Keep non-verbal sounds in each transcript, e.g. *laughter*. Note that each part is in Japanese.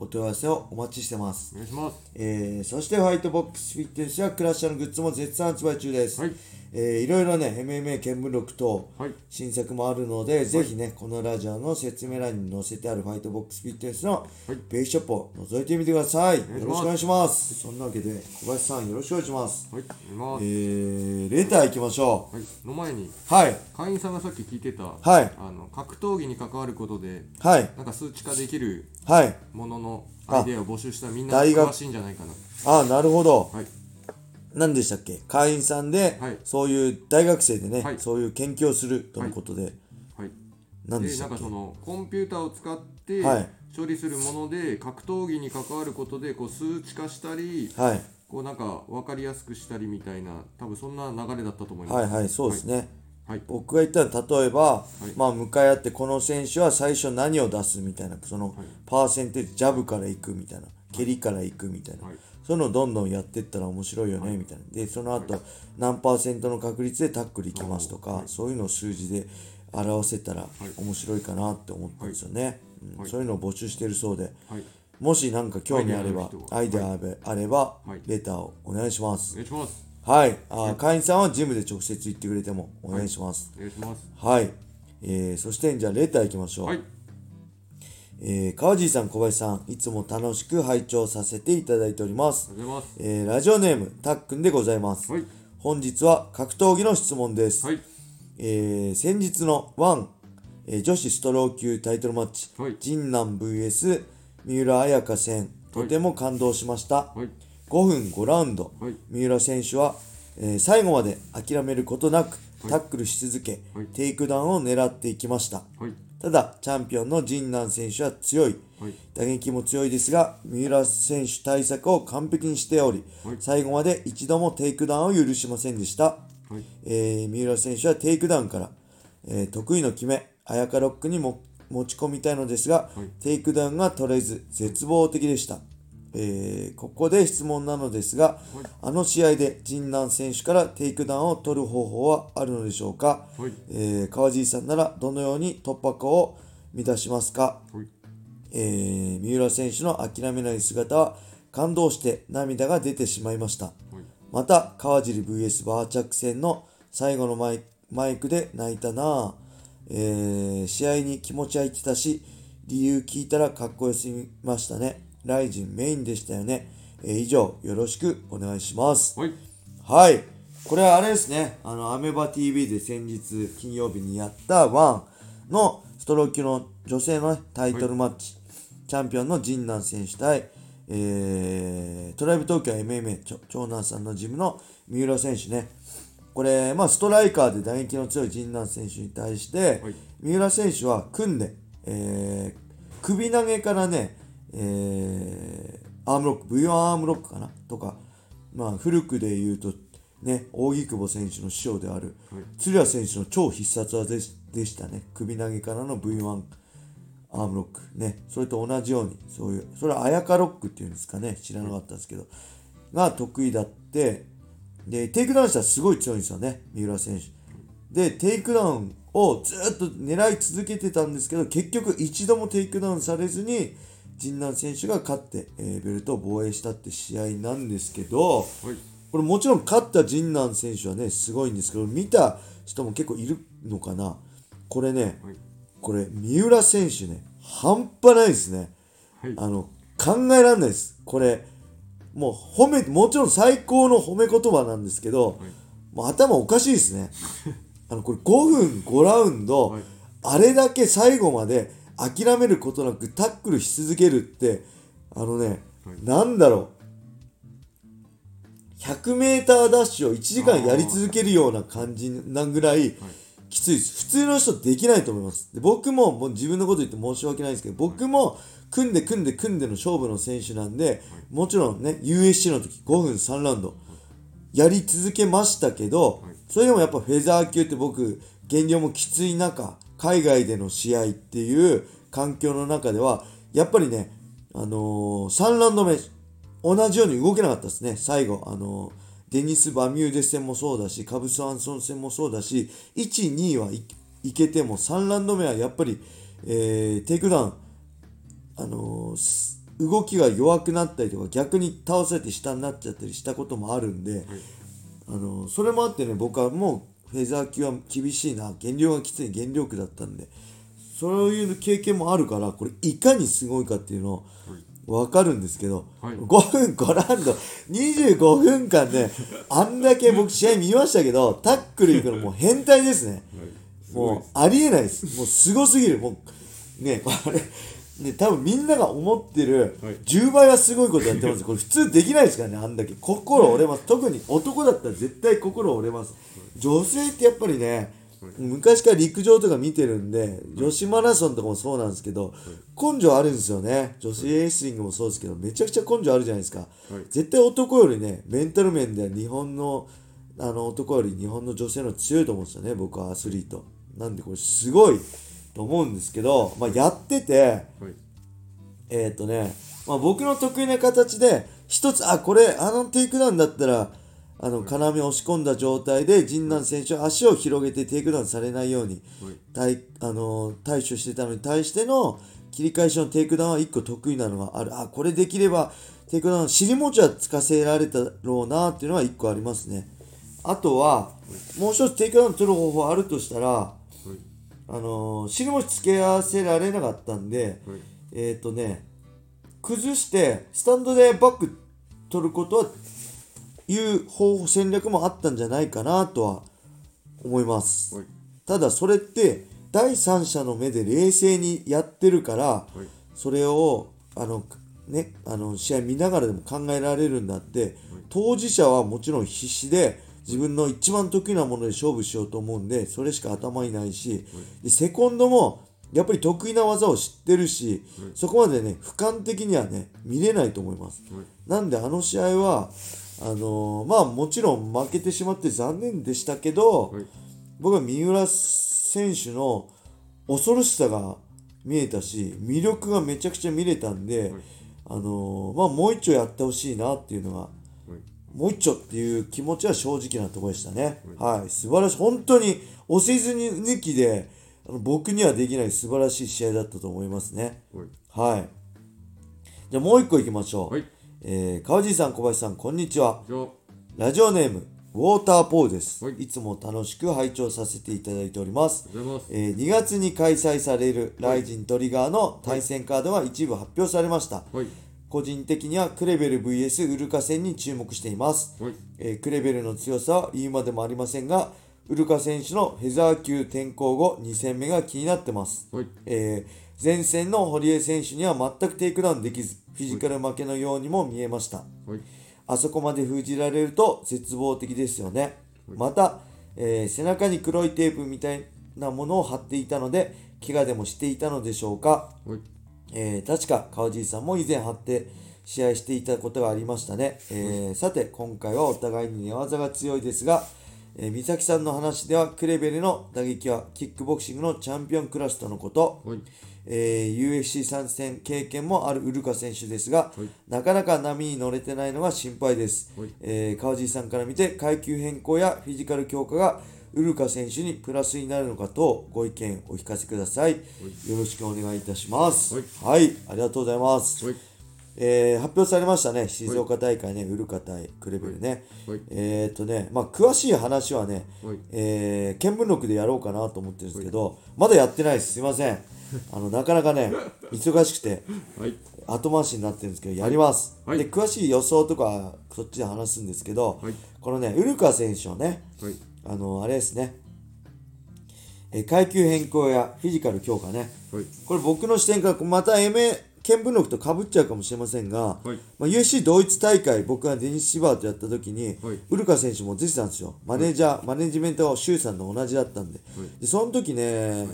お問い合わせをお待ちしてます。お願いします。えーそしてホワイトボックスフィットネスやクラッシャーのグッズも絶賛発売中です。はいえーいろいろね、MMA 見聞録等、はい新作もあるので、ぜひね、このラジオの説明欄に載せてあるファイトボックスフィットネスのはいページショップを覗いてみてください。よろしくお願いします。そんなわけで、小林さんよろしくお願いします。はいえー、レター行きましょはいの前にう。はい。会員さんがさっき聞いてたはいあの格闘技に関わることではい。なんか数値化できるはい。もののアイデアを募集したらみんな詳しいんじゃないかなあ、なるほど。はい何でしたっけ？会員さんで、はい。そういう大学生でね、はい。そういう研究をするとのことで、はい。何でしたっけ？でなんかそのコンピューターを使ってはい。処理するもので格闘技に関わることでこう数値化したりはい。こうなんか分かりやすくしたりみたいな多分そんな流れだったと思います。はいはい、そうですね。はい。僕が言ったら例えば、い。まあ向かい合ってこの選手は最初何を出すみたいなそのパーセンテージジャブからいくみたいな蹴りからいくみたいな、はい。そういうのをどんどんやっていったら面白いよね、みたいな。でその後、何パーセントの確率でタックルいきますとか、そういうのを数字で表せたら面白いかなって思ったんですよね、うん。そういうのを募集しているそうで、はい。もし何か興味あればアアイイデアあれば、はい。レターをお願いします。お願いします。はい、あー会員さんはジムで直接行ってくれてもお願いします。お願いします。はい、えー、そしてじゃあレター行きましょう。はいえー、川尻さん、小林さん、いつも楽しく拝聴させていただいております。ます。えー、ラジオネーム、たっくんでございます。はい。本日は格闘技の質問です。はい。えー、先日のワン、えー女子ストロー級タイトルマッチ、はい。神南 VS 三浦綾香戦、とても感動しました。はい。5分5ラウンド、はい。三浦選手は、えー最後まで諦めることなくタックルし続け、はい。テイクダウンを狙っていきました。はいただチャンピオンのジンナン選手は強い。はい。打撃も強いですが三浦選手対策を完璧にしており、はい。最後まで一度もテイクダウンを許しませんでした、はい。えー三浦選手はテイクダウンから、えー得意の極め、あやかロックにも持ち込みたいのですが、はい。テイクダウンが取れず絶望的でした。えーここで質問なのですが、あの試合でジンナン選手からテイクダウンを取る方法はあるのでしょうか、はい。えー川尻さんならどのように突破口を見出しますか、はい。えー三浦選手の諦めない姿は感動して涙が出てしまいました。はい。また、川尻 VS バーチャック戦の最後のマイマイクで泣いたなぁ、えー試合に気持ち入ってたし、理由聞いたらかっこよすぎましたね。ライジンメインでしたよね。えー以上、よろしくお願いします。はいはい。これはあれですね。あの、アメバ TV で先日金曜日にやったワンのストロー級の女性のねタイトルマッチ。チャンピオンの神南選手対、えー、トライブ東京 MMA 長男さんのジムの三浦選手ね。これ、まあ、ストライカーで打撃の強い神南選手に対して、はい三浦選手は組んで、えー、首投げからね、えー、アームロック、V1 アームロックかな？とか、まあ、古くで言うと、ね、扇久保選手の師匠である、はい鶴谷選手の超必殺技でしたね。首投げからの V1 アームロック。ね。それと同じように、そういう、それはあやかロックっていうんですかね。知らなかったんですけど、が得意だって、で、テイクダウンしたらすごい強いんですよね。三浦選手。で、テイクダウンをずっと狙い続けてたんですけど、結局一度もテイクダウンされずに、ジンナン選手が勝って、えーベルトを防衛したって試合なんですけど、はいこれもちろん勝ったジンナン選手はね、すごいんですけど、見た人も結構いるのかな。これね、はいこれ、三浦選手ね、半端ないですね。はいあの、考えられないです。これ、もう褒め、もちろん最高の褒め言葉なんですけど、はいもう頭おかしいですね。*laughs* あの、これ5分5ラウンド、はいあれだけ最後まで諦めることなくタックルし続けるって、あのね、はいなんだろう。100メーターダッシュを1時間やり続けるような感じなぐらいきついです。普通の人できないと思います。で僕ももう自分のこと言って申し訳ないですけど、僕も組んで組んで組んでの勝負の選手なんで、もちろんね、USC の時5分3ラウンド、やり続けましたけど、はいそれでもやっぱフェザー級って僕減量もきつい中海外での試合っていう環境の中ではやっぱりね、あのー3ラウンド目同じように動けなかったですね。最後、あのーデニス・バミューデ戦もそうだしカブス・アンソン戦もそうだし1、2はいいけても3ラウンド目はやっぱり、えーテイクダウンあのーす動きが弱くなったりとか逆に倒されて下になっちゃったりしたこともあるんで、あのーそれもあってね僕はもうフェザー級は厳しいな減量がきつい減量苦だったんでそういう経験もあるからこれいかにすごいかっていうのを分かるんですけど、はい5分5ラウンド25分間ねあんだけ僕試合見ましたけどタックル行くのもう変態ですね。もうありえないです。もうすごすぎる。もう、ね、これ、ね、多分みんなが思ってるはい10倍はすごいことやってます。これ普通できないですからね、あんだけ。心折れます。特に男だったら絶対心折れます。女性ってやっぱりね、昔から陸上とか見てるんで、女子マラソンとかもそうなんですけど、根性あるんですよね。女子レスリングもそうですけど、めちゃくちゃ根性あるじゃないですか。絶対男よりね、メンタル面で日本のあの男より日本の女性の強いと思うんですよね、僕はアスリート。なんでこれすごいと思うんですけど、まあ、やってて、はい。えーっ、とね、まあ、僕の得意な形で、一つ、あ、これ、あのテイクダウンだったら、あの、金網を押し込んだ状態で、陣南選手は足を広げてテイクダウンされないように、対あの対処してたのに対しての切り返しのテイクダウンは1個得意なのがある。あ、これできればテイクダウン、尻餅はつかせられたろうなっていうのは1個ありますね。あとは、もう一つテイクダウン取る方法あるとしたら、あの尻餅つけ合わせられなかったんで、はい。えっ、とね、崩して、スタンドでバック取ることは、いう方法、戦略もあったんじゃないかなとは思います。はい。ただそれって第三者の目で冷静にやってるから、はい。それをあの、ね、あの試合見ながらでも考えられるんだって、当事者はもちろん必死で自分の一番得意なもので勝負しようと思うんでそれしか頭にないし、でセコンドもやっぱり得意な技を知ってるし、そこまでね俯瞰的にはね見れないと思います。なんであの試合はあのーまあもちろん負けてしまって残念でしたけど、はい。僕は三浦選手の恐ろしさが見えたし魅力がめちゃくちゃ見れたんで、あのーまあもう一丁やってほしいなっていうのがもう一丁っていう気持ちは正直なところでしたね。はい、素晴らしい。本当に押せずに抜きであの僕にはできない素晴らしい試合だったと思いますね。はいはい。じゃあもう一個いきましょう。はいえー川尻さん、小林さん、こんにちは。ラジオネーム、ウォーターポーです。はいいつも楽しく拝聴させていただいております。ありがとうございますえー2月に開催されるライジントリガーの対戦カードが一部発表されました。はい個人的にはクレベル VS ウルカ戦に注目しています。はいえークレベルの強さは言うまでもありませんが、ウルカ選手のフェザー級転向後2戦目が気になってます。はいえー前戦の堀江選手には全くテイクダウンできず、フィジカル負けのようにも見えました。はいあそこまで封じられると絶望的ですよね。また、えー背中に黒いテープみたいなものを貼っていたので、怪我でもしていたのでしょうか。はいえー確か川尻さんも以前貼って試合していたことがありましたね。えーさて、今回はお互いに寝技が強いですが、えー、美咲さんの話ではクレベルの打撃はキックボクシングのチャンピオンクラスとのこと、はい。えー UFC 参戦経験もあるウルカ選手ですが、はい。なかなか波に乗れてないのが心配です、はい。えー川尻さんから見て階級変更やフィジカル強化がウルカ選手にプラスになるのかとご意見お聞かせください、よろしくお願いいたします。はい。ありがとうございます、はい。えー発表されましたね。静岡大会ね、ウルカ対クレベルね、はい。えーっとねまあ詳しい話はね、はい。えー見聞録でやろうかなと思ってるんですけど、まだやってないです。すいません。*laughs* あのなかなかね忙しくてはい。後回しになってるんですけどやります、はい。で詳しい予想とかそっちで話すんですけど、はい。このねウルカ選手をねはいあのあれですね。えー階級変更やフィジカル強化ね。はい。これ僕の視点からまた MA 見聞録とかぶっちゃうかもしれませんが、はい。まあ、UFC 同一大会僕がデニス・シバーとやった時に、はい。ウルカ選手も出てたんですよ。マネージャー、マネジメントが周さんと同じだったんで,、でその時ね、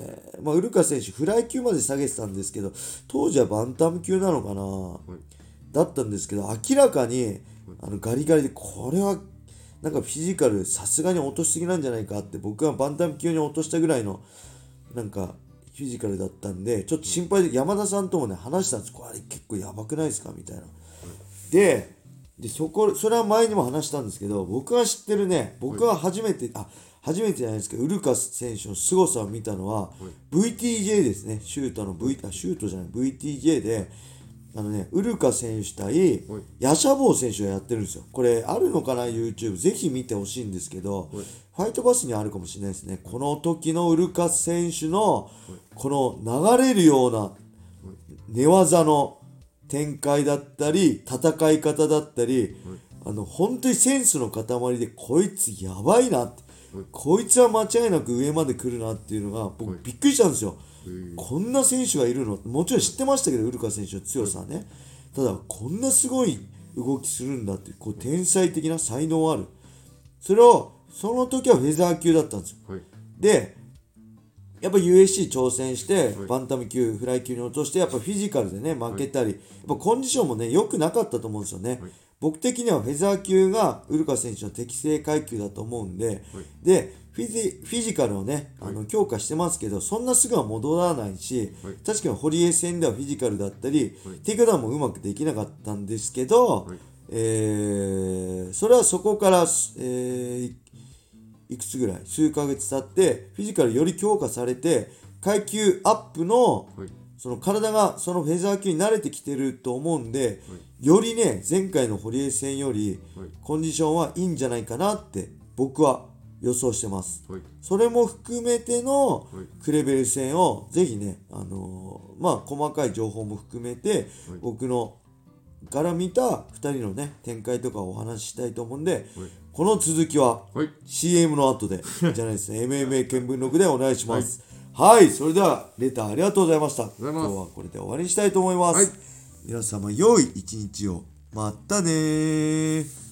まあ、ウルカ選手フライ級まで下げてたんですけど当時はバンタム級なのかな、だったんですけど明らかにあのガリガリでこれはなんかフィジカルさすがに落としすぎなんじゃないかって僕はバンタム級に落としたぐらいのなんかフィジカルだったんでちょっと心配で山田さんともね話したんです。これ結構やばくないですか？みたいな。ででそこそれは前にも話したんですけど僕が知ってるね僕は初めて、あ初めてじゃないですけどウルカス選手の凄さを見たのは、VTJ ですね。シュートの V あシュートじゃない VTJ であのねウルカ選手対ヤシャボー選手がやってるんですよ。これあるのかな YouTube ぜひ見てほしいんですけどファイトバスにあるかもしれないですね。この時のウルカス選手のこの流れるような寝技の展開だったり戦い方だったり、あの本当にセンスの塊でこいつやばいなって、こいつは間違いなく上まで来るなっていうのが僕びっくりしたんですよ、こんな選手がいるの？もちろん知ってましたけどウルカ選手の強さはね、ただこんなすごい動きするんだってこう天才的な才能ある。それをその時はフェザー級だったんですよ、でやっぱ USC 挑戦して、バンタム級、フライ級に落として、やっぱフィジカルでね、負けたり、やっぱコンディションもね、良くなかったと思うんですよね。僕的にはフェザー級がウルカ選手の適正階級だと思うんで、で、フィジフィジカルをね、あの強化してますけど、そんなすぐは戻らないし、確かに堀江戦ではフィジカルだったり、テイクダウンもうまくできなかったんですけど、えーそれはそこから、えーいくつぐらい？数ヶ月経ってフィジカルより強化されて階級アップのはい。その体がそのフェザー級に慣れてきてると思うんで、よりね前回の堀江戦よりはい。コンディションはいいんじゃないかなって僕は予想してます。はい。それも含めてのはい。クレベル戦をぜひね、あのーまあ細かい情報も含めて僕のから見た2人のね展開とかをお話ししたいと思うんで、この続きははい。CM の後で *laughs* じゃないですね。MMA 見聞録でお願いします。はい、それではレターありがとうございました。今日はこれで終わりにしたいと思います、はい皆様良い一日を。またね